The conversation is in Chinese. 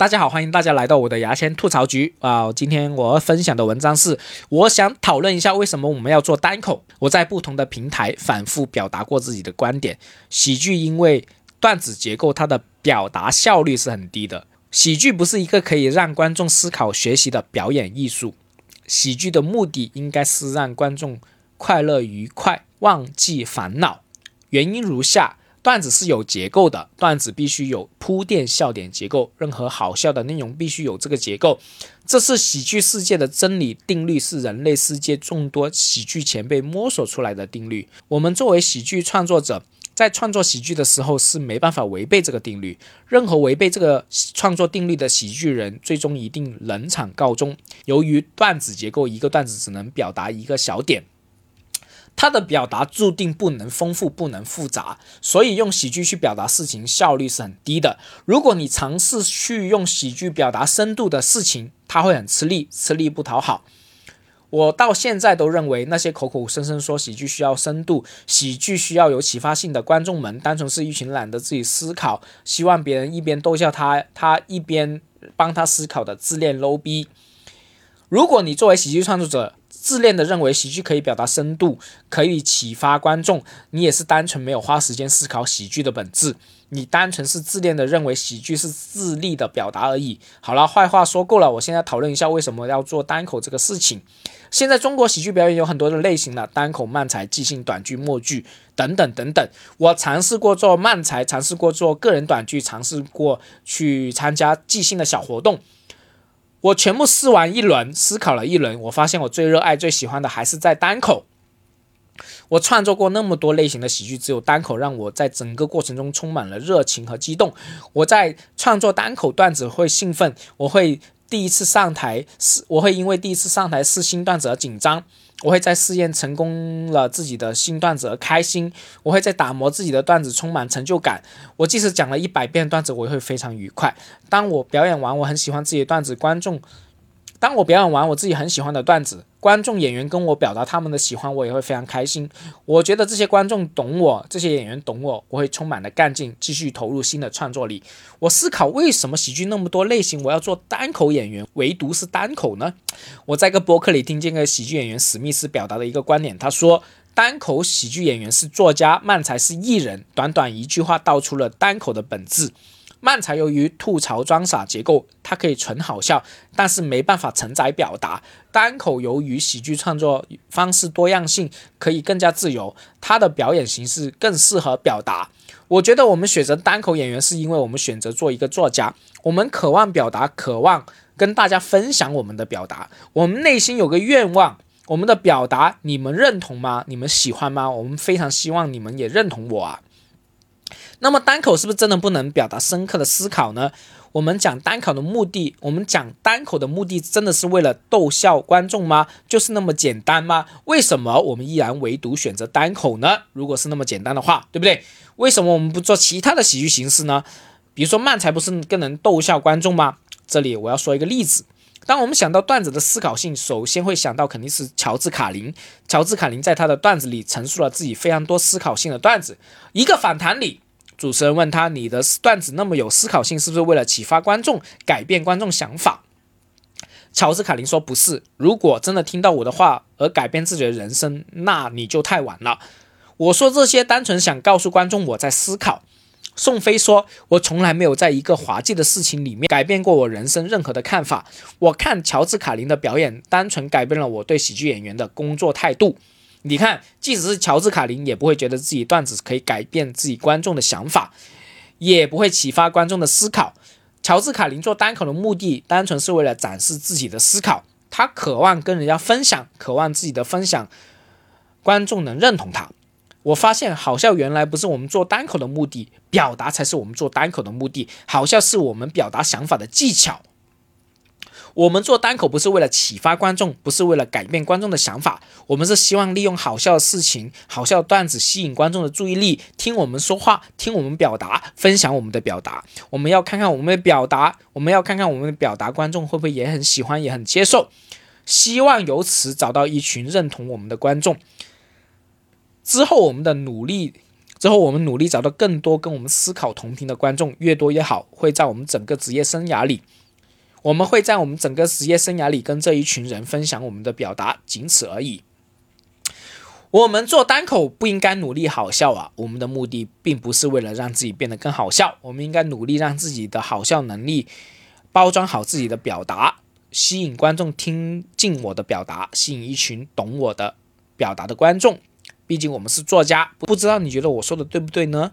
大家好，欢迎大家来到我的牙签吐槽局啊！今天我要分享的文章是，我想讨论一下为什么我们要做单口。我在不同的平台反复表达过自己的观点。喜剧因为段子结构，它的表达效率是很低的。喜剧不是一个可以让观众思考学习的表演艺术。喜剧的目的应该是让观众快乐愉快，忘记烦恼。原因如下。段子是有结构的，段子必须有铺垫笑点结构，任何好笑的内容必须有这个结构，这是喜剧世界的真理定律，是人类世界众多喜剧前辈摸索出来的定律。我们作为喜剧创作者，在创作喜剧的时候是没办法违背这个定律，任何违背这个创作定律的喜剧人，最终一定冷场告终。由于段子结构，一个段子只能表达一个小点。他的表达注定不能丰富，不能复杂，所以用喜剧去表达事情效率是很低的。如果你尝试去用喜剧表达深度的事情，他会很吃力，吃力不讨好。我到现在都认为，那些口口声声说喜剧需要深度、喜剧需要有启发性的观众们，单纯是一群懒得自己思考，希望别人一边逗笑他，他一边帮他思考的自恋 low 逼。如果你作为喜剧创作者，自恋的认为喜剧可以表达深度，可以启发观众。你也是单纯没有花时间思考喜剧的本质。你单纯是自恋的认为喜剧是自立的表达而已。好了，坏话说够了，我现在讨论一下为什么要做单口这个事情。现在中国喜剧表演有很多的类型了，单口、慢才、即兴、短剧、默剧等等等等。我尝试过做慢才，尝试过做个人短剧，尝试过去参加即兴的小活动。我全部试完一轮，思考了一轮，我发现我最热爱、最喜欢的还是在单口。我创作过那么多类型的喜剧，只有单口让我在整个过程中充满了热情和激动。我在创作单口段子会兴奋，我会第一次上台试，我会因为第一次上台试新段子而紧张。我会在试验成功了自己的新段子而开心，我会在打磨自己的段子充满成就感。我即使讲了一百遍段子，我也会非常愉快。当我表演完我很喜欢自己的段子，观众。当我表演完我自己很喜欢的段子，观众演员跟我表达他们的喜欢，我也会非常开心。我觉得这些观众懂我，这些演员懂我，我会充满了干劲，继续投入新的创作里。我思考为什么喜剧那么多类型，我要做单口演员，唯独是单口呢？我在一个博客里听见个喜剧演员史密斯表达的一个观点，他说单口喜剧演员是作家，漫才是艺人。短短一句话道出了单口的本质。漫才由于吐槽装傻结构，它可以纯好笑，但是没办法承载表达。单口由于喜剧创作方式多样性，可以更加自由，它的表演形式更适合表达。我觉得我们选择单口演员，是因为我们选择做一个作家，我们渴望表达，渴望跟大家分享我们的表达。我们内心有个愿望，我们的表达你们认同吗？你们喜欢吗？我们非常希望你们也认同我啊。那么单口是不是真的不能表达深刻的思考呢？我们讲单口的目的，我们讲单口的目的真的是为了逗笑观众吗？就是那么简单吗？为什么我们依然唯独选择单口呢？如果是那么简单的话，对不对？为什么我们不做其他的喜剧形式呢？比如说慢才不是更能逗笑观众吗？这里我要说一个例子，当我们想到段子的思考性，首先会想到肯定是乔治卡林。乔治卡林在他的段子里陈述了自己非常多思考性的段子，一个访谈里。主持人问他：“你的段子那么有思考性，是不是为了启发观众、改变观众想法？”乔治·卡林说：“不是。如果真的听到我的话而改变自己的人生，那你就太晚了。我说这些单纯想告诉观众我在思考。”宋飞说：“我从来没有在一个滑稽的事情里面改变过我人生任何的看法。我看乔治·卡林的表演，单纯改变了我对喜剧演员的工作态度。”你看，即使是乔治·卡林，也不会觉得自己段子可以改变自己观众的想法，也不会启发观众的思考。乔治·卡林做单口的目的，单纯是为了展示自己的思考，他渴望跟人家分享，渴望自己的分享观众能认同他。我发现好笑原来不是我们做单口的目的，表达才是我们做单口的目的。好笑是我们表达想法的技巧。我们做单口不是为了启发观众，不是为了改变观众的想法，我们是希望利用好笑的事情、好笑的段子吸引观众的注意力，听我们说话，听我们表达，分享我们的表达。我们要看看我们的表达，我们要看看我们的表达，观众会不会也很喜欢，也很接受？希望由此找到一群认同我们的观众。之后我们的努力。之后我们努力找到更多跟我们思考同频的观众，越多越好，会在我们整个职业生涯里，我们会在我们整个职业生涯里跟这一群人分享我们的表达，仅此而已。我们做单口不应该努力好笑啊！我们的目的并不是为了让自己变得更好笑，我们应该努力让自己的好笑能力包装好自己的表达，吸引观众听进我的表达，吸引一群懂我的表达的观众。毕竟我们是作家，不知道你觉得我说的对不对呢？